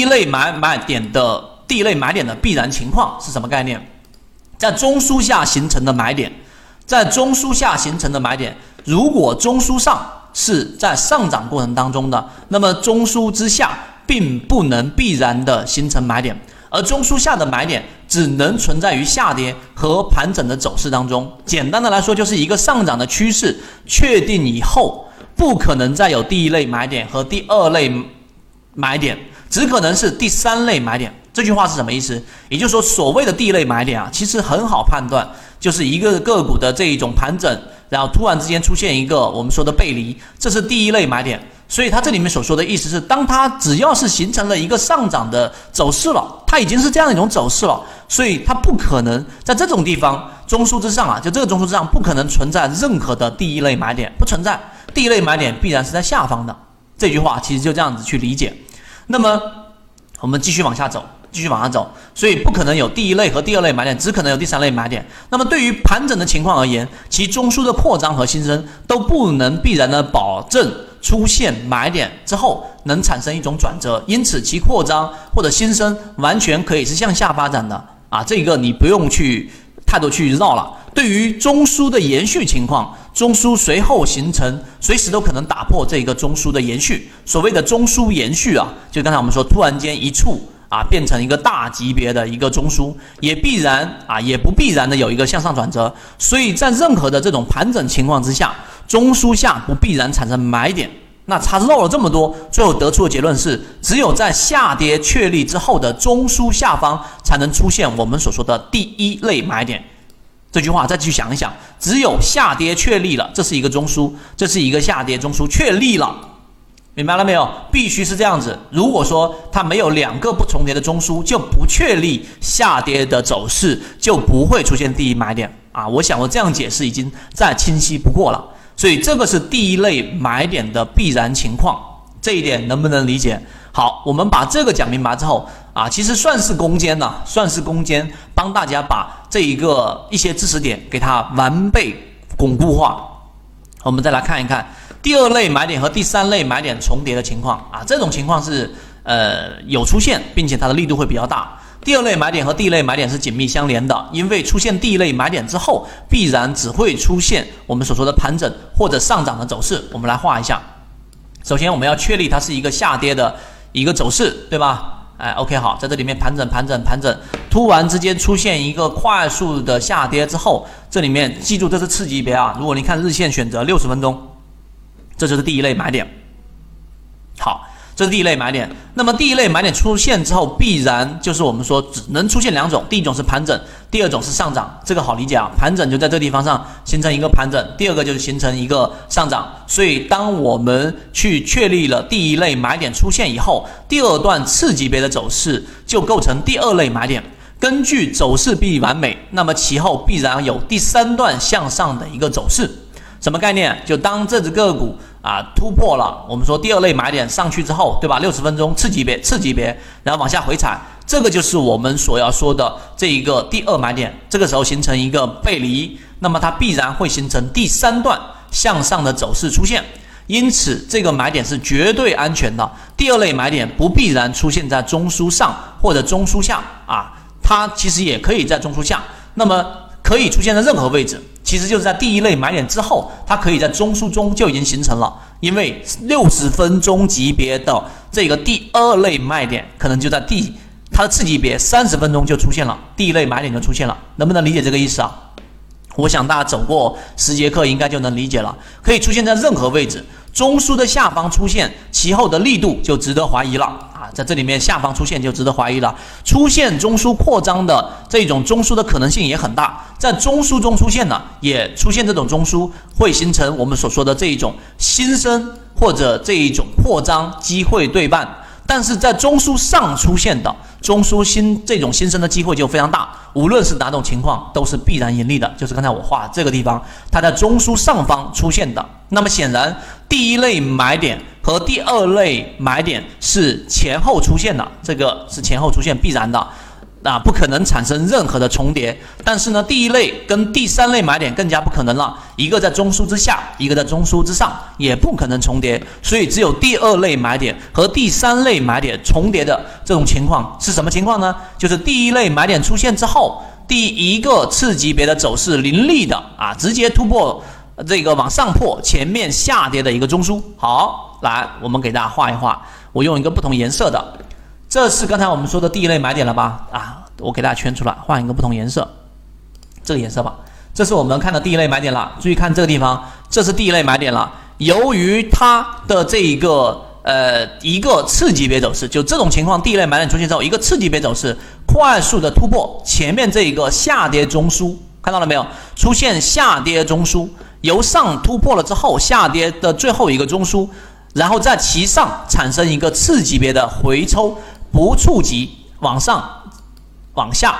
一类买买点的第一类买点的必然情况是什么概念？在中枢下形成的买点，在中枢下形成的买点，如果中枢上是在上涨过程当中的，那么中枢之下并不能必然的形成买点，而中枢下的买点只能存在于下跌和盘整的走势当中。简单的来说，就是一个上涨的趋势确定以后，不可能再有第一类买点和第二类买点。只可能是第三类买点，这句话是什么意思？也就是说，所谓的第一类买点啊，其实很好判断，就是一个个股的这一种盘整，然后突然之间出现一个我们说的背离，这是第一类买点。所以它这里面所说的意思是，当它只要是形成了一个上涨的走势了，它已经是这样一种走势了，所以它不可能在这种地方中枢之上啊，就这个中枢之上不可能存在任何的第一类买点，不存在第一类买点必然是在下方的。这句话其实就这样子去理解。那么，我们继续往下走，继续往下走，所以不可能有第一类和第二类买点，只可能有第三类买点。那么，对于盘整的情况而言，其中枢的扩张和新生都不能必然的保证出现买点之后能产生一种转折，因此其扩张或者新生完全可以是向下发展的啊，这个你不用去太多去绕了。对于中枢的延续情况，中枢随后形成，随时都可能打破这个中枢的延续。所谓的中枢延续啊，就刚才我们说，突然间一触啊，变成一个大级别的一个中枢，也必然啊，也不必然的有一个向上转折。所以在任何的这种盘整情况之下，中枢下不必然产生买点。那他漏了这么多，最后得出的结论是，只有在下跌确立之后的中枢下方，才能出现我们所说的第一类买点。这句话再继续想一想，只有下跌确立了，这是一个中枢，这是一个下跌中枢确立了，明白了没有？必须是这样子。如果说它没有两个不重叠的中枢，就不确立下跌的走势，就不会出现第一买点啊！我想我这样解释已经再清晰不过了。所以这个是第一类买点的必然情况，这一点能不能理解？好，我们把这个讲明白之后。啊，其实算是攻坚呐，算是攻坚，帮大家把这一个一些知识点给它完备巩固化。我们再来看一看第二类买点和第三类买点重叠的情况啊，这种情况是呃有出现，并且它的力度会比较大。第二类买点和第一类买点是紧密相连的，因为出现第一类买点之后，必然只会出现我们所说的盘整或者上涨的走势。我们来画一下，首先我们要确立它是一个下跌的一个走势，对吧？哎，OK，好，在这里面盘整、盘整、盘整，突然之间出现一个快速的下跌之后，这里面记住这是次级别啊。如果你看日线，选择六十分钟，这就是第一类买点。好。这是第一类买点，那么第一类买点出现之后，必然就是我们说只能出现两种，第一种是盘整，第二种是上涨。这个好理解啊，盘整就在这地方上形成一个盘整，第二个就是形成一个上涨。所以当我们去确立了第一类买点出现以后，第二段次级别的走势就构成第二类买点。根据走势必完美，那么其后必然有第三段向上的一个走势。什么概念？就当这只个股。啊，突破了，我们说第二类买点上去之后，对吧？六十分钟次级别，次级别，然后往下回踩，这个就是我们所要说的这一个第二买点。这个时候形成一个背离，那么它必然会形成第三段向上的走势出现。因此，这个买点是绝对安全的。第二类买点不必然出现在中枢上或者中枢下啊，它其实也可以在中枢下，那么可以出现在任何位置。其实就是在第一类买点之后，它可以在中枢中就已经形成了，因为六十分钟级别的这个第二类卖点，可能就在第它的次级别三十分钟就出现了，第一类买点就出现了，能不能理解这个意思啊？我想大家走过十节课应该就能理解了，可以出现在任何位置。中枢的下方出现，其后的力度就值得怀疑了啊！在这里面下方出现就值得怀疑了。出现中枢扩张的这种中枢的可能性也很大，在中枢中出现呢，也出现这种中枢，会形成我们所说的这一种新生或者这一种扩张机会对半。但是在中枢上出现的中枢新这种新生的机会就非常大，无论是哪种情况都是必然盈利的。就是刚才我画这个地方，它在中枢上方出现的，那么显然第一类买点和第二类买点是前后出现的，这个是前后出现必然的。啊，不可能产生任何的重叠。但是呢，第一类跟第三类买点更加不可能了，一个在中枢之下，一个在中枢之上，也不可能重叠。所以只有第二类买点和第三类买点重叠的这种情况是什么情况呢？就是第一类买点出现之后，第一个次级别的走势凌厉的啊，直接突破这个往上破前面下跌的一个中枢。好，来，我们给大家画一画，我用一个不同颜色的。这是刚才我们说的第一类买点了吧？啊，我给大家圈出来，换一个不同颜色，这个颜色吧。这是我们看的第一类买点了。注意看这个地方，这是第一类买点了。由于它的这一个呃一个次级别走势，就这种情况，第一类买点出现之后，一个次级别走势快速的突破前面这一个下跌中枢，看到了没有？出现下跌中枢，由上突破了之后，下跌的最后一个中枢，然后在其上产生一个次级别的回抽。不触及往上、往下，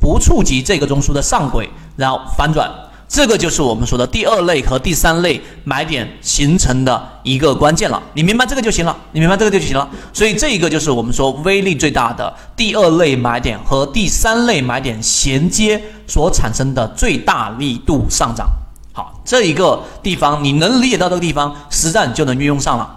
不触及这个中枢的上轨，然后反转，这个就是我们说的第二类和第三类买点形成的一个关键了。你明白这个就行了，你明白这个就行了。所以这一个就是我们说威力最大的第二类买点和第三类买点衔接所产生的最大力度上涨。好，这一个地方你能理解到这个地方，实战就能运用上了。